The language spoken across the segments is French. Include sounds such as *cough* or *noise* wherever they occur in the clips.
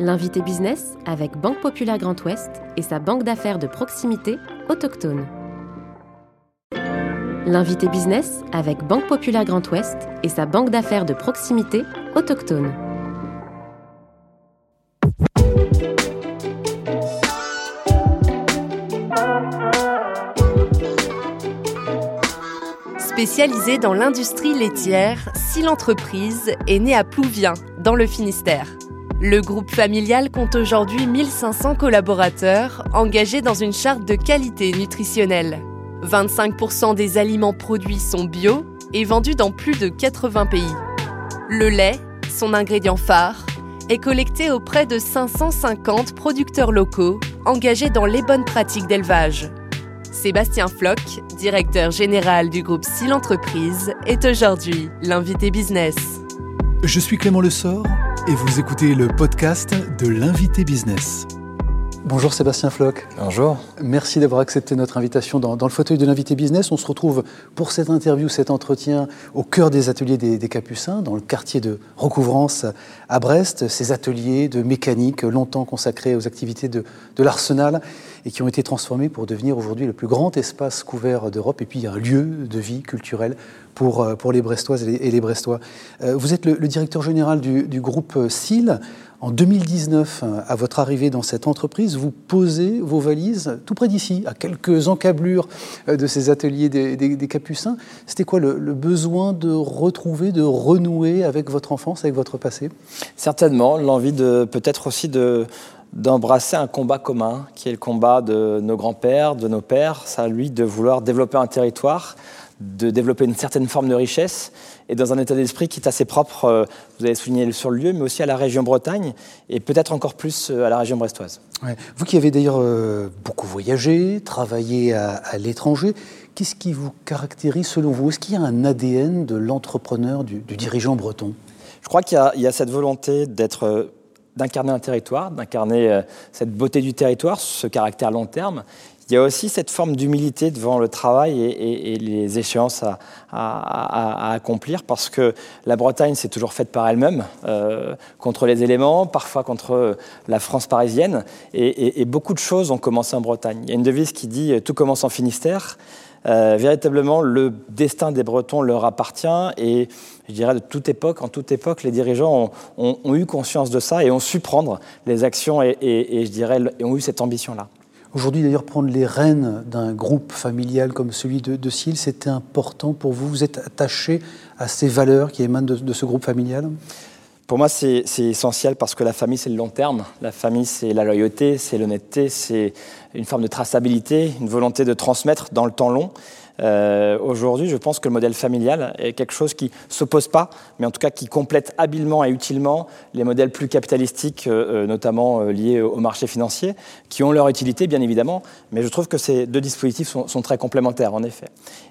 L'invité business avec Banque Populaire Grand Ouest et sa banque d'affaires de proximité autochtone. L'invité business avec Banque Populaire Grand Ouest et sa banque d'affaires de proximité autochtone. Spécialisée dans l'industrie laitière, si l'entreprise est née à Plouvien, dans le Finistère. Le groupe familial compte aujourd'hui 1500 collaborateurs engagés dans une charte de qualité nutritionnelle. 25% des aliments produits sont bio et vendus dans plus de 80 pays. Le lait, son ingrédient phare, est collecté auprès de 550 producteurs locaux engagés dans les bonnes pratiques d'élevage. Sébastien Floch, directeur général du groupe Sil Entreprise, est aujourd'hui l'invité business. Je suis Clément Lessort et vous écoutez le podcast de l'invité business. Bonjour Sébastien Floch. Bonjour. Merci d'avoir accepté notre invitation dans, le fauteuil de l'invité business. On se retrouve pour cette interview, cet entretien au cœur des ateliers des, Capucins, dans le quartier de recouvrance à Brest. Ces ateliers de mécanique longtemps consacrés aux activités de, de l'Arsenal et qui ont été transformés pour devenir aujourd'hui le plus grand espace couvert d'Europe et puis un lieu de vie culturelle pour, euh, pour les Brestoises et les, Brestois. Euh, vous êtes le, directeur général du, groupe SIL. En 2019, euh, à votre arrivée dans cette entreprise, vous posez vos valises tout près d'ici, à quelques encablures de ces ateliers des, Capucins. C'était quoi le, besoin de retrouver, de renouer avec votre enfance, avec votre passé? Certainement, l'envie de peut-être aussi de, d'embrasser un combat commun, qui est le combat de nos grands-pères, de nos pères, ça lui de vouloir développer un territoire, de développer une certaine forme de richesse, et dans un état d'esprit qui est assez propre, euh, vous avez souligné sur le lieu, mais aussi à la région Bretagne, et peut-être encore plus euh, à la région brestoise. Vous qui avez d'ailleurs euh, beaucoup voyagé, travaillé à, l'étranger, qu'est-ce qui vous caractérise selon vous? Est-ce qu'il y a un ADN de l'entrepreneur, du, dirigeant breton? Je crois qu'il y, y, a cette volonté d'être d'incarner un territoire, d'incarner cette beauté du territoire, ce caractère long terme. Il y a aussi cette forme d'humilité devant le travail et, les échéances à, accomplir, parce que la Bretagne s'est toujours faite par elle-même, euh, contre les éléments, parfois contre la France parisienne, et, beaucoup de choses ont commencé en Bretagne. Il y a une devise qui dit « tout commence en Finistère ». Euh, véritablement, le destin des Bretons leur appartient et je dirais de toute époque, en toute époque, les dirigeants ont, eu conscience de ça et ont su prendre les actions et, je dirais, ont eu cette ambition-là. Aujourd'hui, d'ailleurs, prendre les rênes d'un groupe familial comme celui de, de c'était important pour vous. Vous êtes attaché à ces valeurs qui émanent de, de ce groupe familial? Pour moi, c'est essentiel parce que la famille, c'est le long terme. La famille, c'est la loyauté, c'est l'honnêteté, c'est une forme de traçabilité, une volonté de transmettre dans le temps long. Euh, aujourd'hui, je pense que le modèle familial est quelque chose qui ne s'oppose pas, mais en tout cas qui complète habilement et utilement les modèles plus capitalistiques, euh, euh, notamment liés au marché financier, qui ont leur utilité, bien évidemment, mais je trouve que ces deux dispositifs sont, très complémentaires, en effet.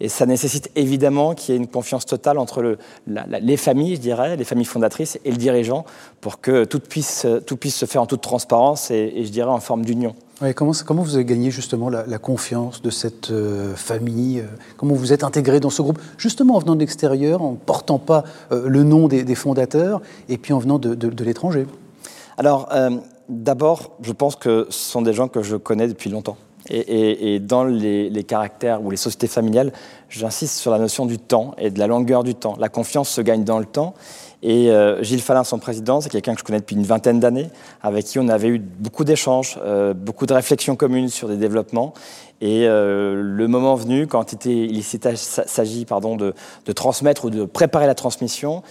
Et ça nécessite évidemment qu'il y ait une confiance totale entre le, les familles, je dirais, les familles fondatrices et le dirigeant, pour que tout puisse, tout puisse se faire en toute transparence et je dirais en forme d'union comment, vous avez gagné justement la, confiance de cette euh, famille euh, Comment vous êtes intégré dans ce groupe Justement en venant de l'extérieur, en ne portant pas euh, le nom des, fondateurs et puis en venant de, l'étranger? Alors, d'abord, je pense que ce sont des gens que je connais depuis longtemps. Et, dans les, caractères ou les sociétés familiales, j'insiste sur la notion du temps et de la longueur du temps. La confiance se gagne dans le temps. Et euh, Gilles Fallin, son président, c'est quelqu'un que je connais depuis une vingtaine d'années, avec qui on avait eu beaucoup d'échanges, euh, beaucoup de réflexions communes sur des développements. Et euh, le moment venu, quand il s'agit de, de transmettre ou de préparer la transmission,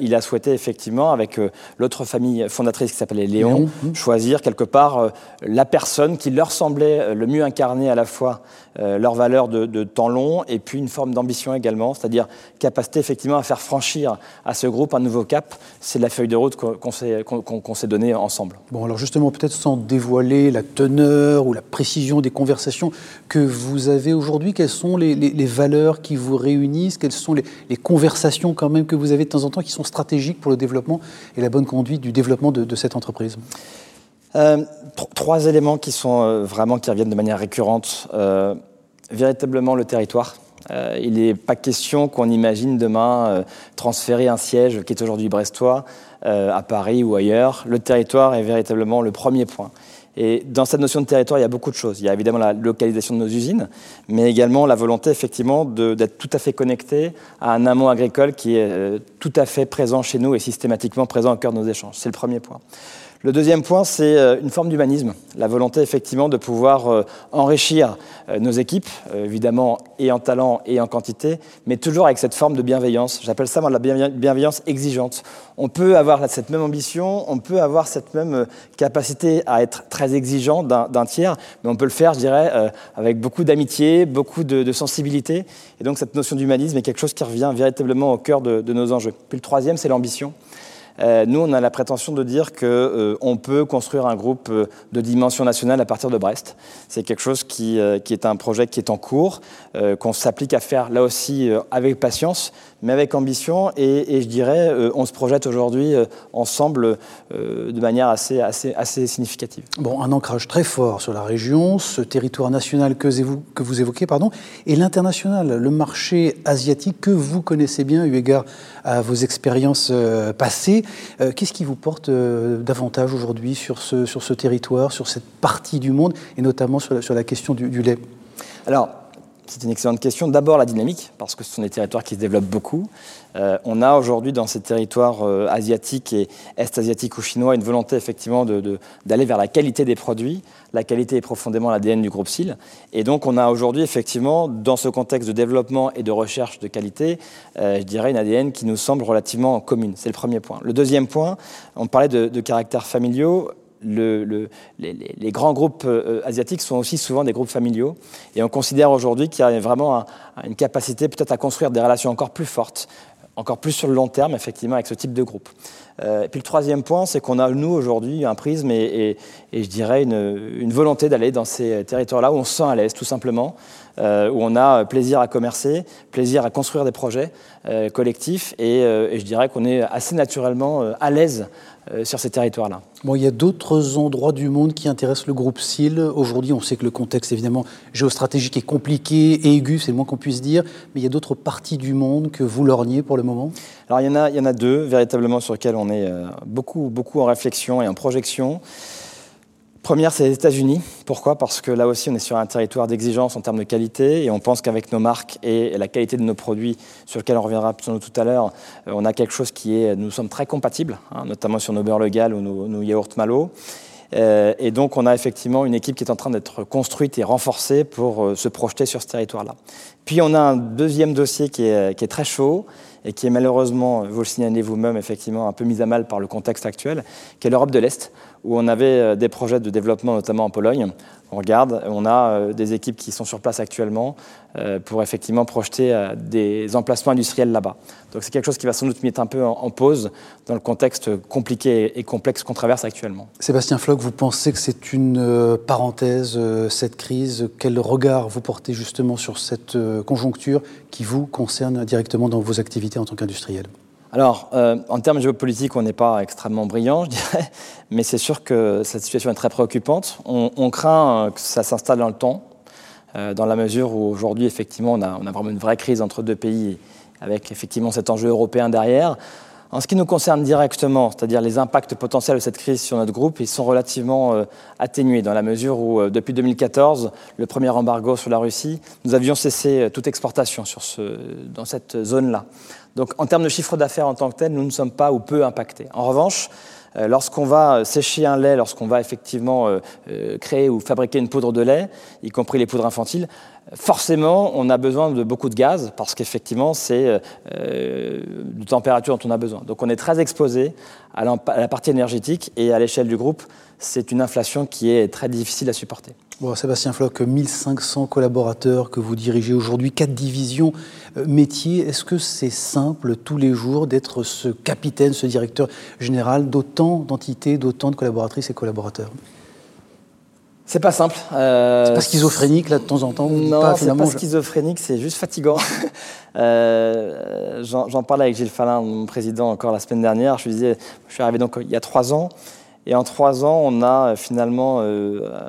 il a souhaité effectivement, avec l'autre famille fondatrice qui s'appelait Léon, mmh. choisir quelque part la personne qui leur semblait le mieux incarner à la fois leurs valeurs de, temps long et puis une forme d'ambition également, c'est-à-dire capacité effectivement à faire franchir à ce groupe un nouveau cap. C'est la feuille de route qu'on s'est donnée ensemble. Bon, alors justement, peut-être sans dévoiler la teneur ou la précision des conversations que vous avez aujourd'hui, quelles sont les, valeurs qui vous réunissent, quelles sont les, les conversations quand même que vous avez de temps en temps qui sont stratégiques pour le développement et la bonne conduite du développement de, cette entreprise? Euh, Trois éléments euh, qui reviennent de manière récurrente. Euh, véritablement le territoire. il n'est pas question qu'on imagine demain transférer un siège qui est aujourd'hui brestois à Paris ou ailleurs, le territoire est véritablement le premier point. Et dans cette notion de territoire, il y a beaucoup de choses. Il y a évidemment la localisation de nos usines, mais également la volonté effectivement d'être tout à fait connecté à un amont agricole qui est tout à fait présent chez nous et systématiquement présent au cœur de nos échanges. C'est le premier point. Le deuxième point, c'est euh, une forme d'humanisme, la volonté effectivement de pouvoir euh, enrichir euh, nos équipes, évidemment, et en talent et en quantité, mais toujours avec cette forme de bienveillance. J'appelle ça la bienveillance exigeante. On peut avoir cette même ambition, on peut avoir cette même capacité à être très exigeant d'un tiers, mais on peut le faire, je dirais, avec beaucoup d'amitié, beaucoup de, sensibilité. Et donc cette notion d'humanisme est quelque chose qui revient véritablement au cœur de, de nos enjeux. Puis le troisième, c'est l'ambition. Euh, nous, on a la prétention de dire qu'on euh, peut construire un groupe euh, de dimension nationale à partir de Brest. C'est quelque chose qui, est un projet qui est en cours, qu'on s'applique à faire là aussi avec patience, mais avec ambition. Et, je dirais, on se projette aujourd'hui ensemble de manière assez, assez, assez significative. Bon, un ancrage très fort sur la région, ce territoire national que que vous évoquez, pardon, et l'international, le marché asiatique que vous connaissez bien, eu égard à vos expériences passées. Euh, qu'est-ce qui vous porte euh, davantage aujourd'hui sur ce, territoire, sur cette partie du monde, et notamment sur la, question du, lait? C'est une excellente question. D'abord la dynamique, parce que ce sont des territoires qui se développent beaucoup. Euh, on a aujourd'hui dans ces territoires asiatiques et est-asiatiques ou chinois une volonté effectivement d'aller vers la qualité des produits. La qualité est profondément l'ADN du groupe SIL. Et donc on a aujourd'hui effectivement, dans ce contexte de développement et de recherche de qualité, je dirais une ADN qui nous semble relativement commune. C'est le premier point. Le deuxième point, on parlait de, de caractères familiaux les, grands groupes euh, asiatiques sont aussi souvent des groupes familiaux. Et on considère aujourd'hui qu'il y a vraiment une capacité peut-être à construire des relations encore plus fortes, encore plus sur le long terme, effectivement, avec ce type de groupe. Euh, et puis le troisième point, c'est qu'on a, nous, aujourd'hui, un prisme et, je dirais une, volonté d'aller dans ces territoires-là où on se sent à l'aise, tout simplement, euh, où on a plaisir à commercer, plaisir à construire des projets collectifs, et, et, je dirais qu'on est assez naturellement à l'aise euh, sur ces territoires-là. Bon, il y a d'autres endroits du monde qui intéressent le groupe SIL. Aujourd'hui, on sait que le contexte, évidemment, géostratégique est compliqué et aigu, c'est le moins qu'on puisse dire, mais il y a d'autres parties du monde que vous lorgnez pour le moment? Alors, il y en a, il y en a deux, véritablement, sur lesquelles on est euh, beaucoup, beaucoup en réflexion et en projection. Première, c'est les États-Unis. Pourquoi? Parce que là aussi, on est sur un territoire d'exigence en termes de qualité et on pense qu'avec nos marques et la qualité de nos produits, sur lequel on reviendra tout à l'heure, euh, on a quelque chose qui est, nous sommes très compatibles, hein, notamment sur nos beurres legal ou nos, yaourts malo. Euh, et donc, on a effectivement une équipe qui est en train d'être construite et renforcée pour euh, se projeter sur ce territoire-là. Puis, on a un deuxième dossier qui est, qui est très chaud et qui est malheureusement, vous le signalez vous-même, effectivement un peu mis à mal par le contexte actuel, qui est l'Europe de l'Est, où on avait euh, des projets de développement, notamment en Pologne. On regarde, on a euh, des équipes qui sont sur place actuellement euh, pour effectivement projeter des emplacements industriels là-bas. Donc c'est quelque chose qui va sans doute mettre un peu en pause dans le contexte compliqué et complexe qu'on traverse actuellement. Sébastien Floch, vous pensez que c'est une parenthèse, cette crise? Quel regard vous portez justement sur cette conjoncture qui vous concerne directement dans vos activités en tant qu'industriel? Alors, euh, en termes géopolitiques, on n'est pas extrêmement brillant, je dirais, *laughs* mais c'est sûr que cette situation est très préoccupante. On, craint euh, que ça s'installe dans le temps, euh, dans la mesure où aujourd'hui, effectivement, on a, on a, vraiment une vraie crise entre deux pays, avec effectivement cet enjeu européen derrière. En ce qui nous concerne directement, c'est-à-dire les impacts potentiels de cette crise sur notre groupe, ils sont relativement atténués dans la mesure où, depuis 2014, le premier embargo sur la Russie, nous avions cessé toute exportation dans cette zone-là. Donc en termes de chiffre d'affaires en tant que tel, nous ne sommes pas ou peu impactés. En revanche, euh, lorsqu'on va sécher un lait, lorsqu'on va effectivement euh, euh, créer ou fabriquer une poudre de lait, y compris les poudres infantiles, forcément, on a besoin de beaucoup de gaz parce qu'effectivement, c'est de température dont on a besoin. Donc on est très exposé à la partie énergétique et à l'échelle du groupe, c'est une inflation qui est très difficile à supporter. Bon, Sébastien Floch, 1500 collaborateurs que vous dirigez aujourd'hui, quatre divisions euh, métiers. Est-ce que c'est simple tous les jours d'être ce capitaine, ce directeur général d'autant d'entités, d'autant de collaboratrices et collaborateurs? C'est pas simple. Euh, c'est pas schizophrénique là de temps en temps. Non, c'est pas schizophrénique, c'est juste fatigant. *laughs* euh, j'en, parlais avec Gilles Fallin, mon président, encore la semaine dernière. Je lui disais, je suis arrivé donc il y a trois ans. Et en trois ans, on a euh, finalement, euh, euh,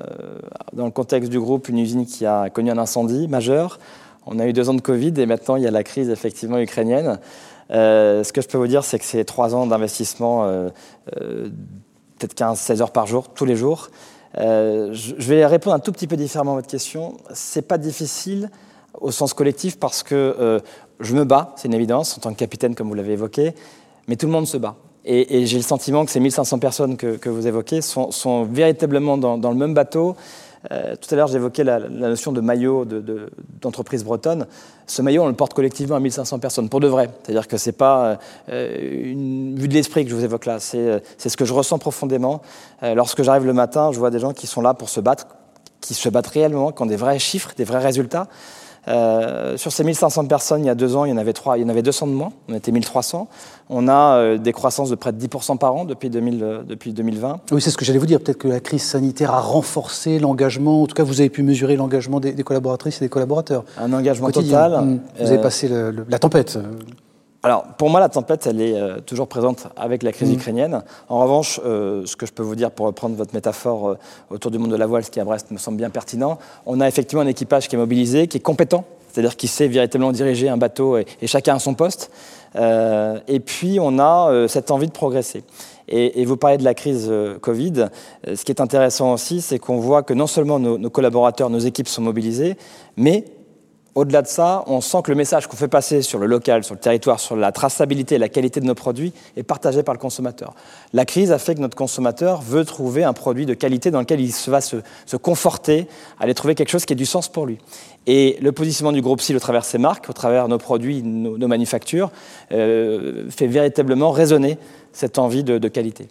dans le contexte du groupe, une usine qui a connu un incendie majeur. On a eu deux ans de Covid et maintenant il y a la crise effectivement ukrainienne. ce que je peux vous dire, c'est que c'est trois ans d'investissement, peut-être 15-16 heures par jour, tous les jours. je vais répondre un tout petit peu différemment à votre question. C'est pas difficile au sens collectif parce que je me bats, c'est une évidence, en tant que capitaine, comme vous l'avez évoqué, mais tout le monde se bat. Et, j'ai le sentiment que ces 1500 personnes que, vous évoquez sont, véritablement dans, le même bateau. Euh, tout à l'heure, j'évoquais la, notion de maillot d'entreprise bretonne. Ce maillot, on le porte collectivement à 1500 personnes, pour de vrai. C'est-à-dire que ce n'est pas euh, une vue de l'esprit que je vous évoque là, c'est euh, ce que je ressens profondément. lorsque j'arrive le matin, je vois des gens qui sont là pour se battre, qui se battent réellement, qui ont des vrais chiffres, des vrais résultats. Euh, sur ces 1500 personnes, il y a deux ans, il y en avait, trois, il y en avait 200 de moins, on était 1300. On a euh, des croissances de près de 10% par an depuis, 2000, euh, depuis 2020. Oui, c'est ce que j'allais vous dire. Peut-être que la crise sanitaire a renforcé l'engagement. En tout cas, vous avez pu mesurer l'engagement des, collaboratrices et des collaborateurs. Un engagement total. Mmh. Vous avez passé la tempête. Alors, pour moi, la tempête, elle est euh, toujours présente avec la crise mmh. ukrainienne. En revanche, euh, ce que je peux vous dire, pour reprendre votre métaphore euh, autour du monde de la voile, ce qui à Brest me semble bien pertinent, on a effectivement un équipage qui est mobilisé, qui est compétent, c'est-à-dire qui sait véritablement diriger un bateau et, chacun à son poste. et puis, on a cette envie de progresser. Et, vous parlez de la crise Covid. Ce qui est intéressant aussi, c'est qu'on voit que non seulement nos, nos collaborateurs, nos équipes sont mobilisées, mais au-delà de ça, on sent que le message qu'on fait passer sur le local, sur le territoire, sur la traçabilité et la qualité de nos produits est partagé par le consommateur. La crise a fait que notre consommateur veut trouver un produit de qualité dans lequel il va se, conforter, aller trouver quelque chose qui ait du sens pour lui. Et le positionnement du groupe SIL au travers ses marques, au travers nos produits, nos, manufactures, euh, fait véritablement résonner cette envie de qualité.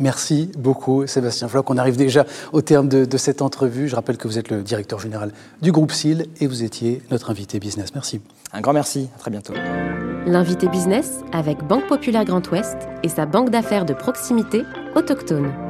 Merci beaucoup, Sébastien Floch. On arrive déjà au terme de, cette entrevue. Je rappelle que vous êtes le directeur général du groupe SIL et vous étiez notre invité business. Merci. Un grand merci. À très bientôt. L'invité business avec Banque Populaire Grand Ouest et sa banque d'affaires de proximité autochtone.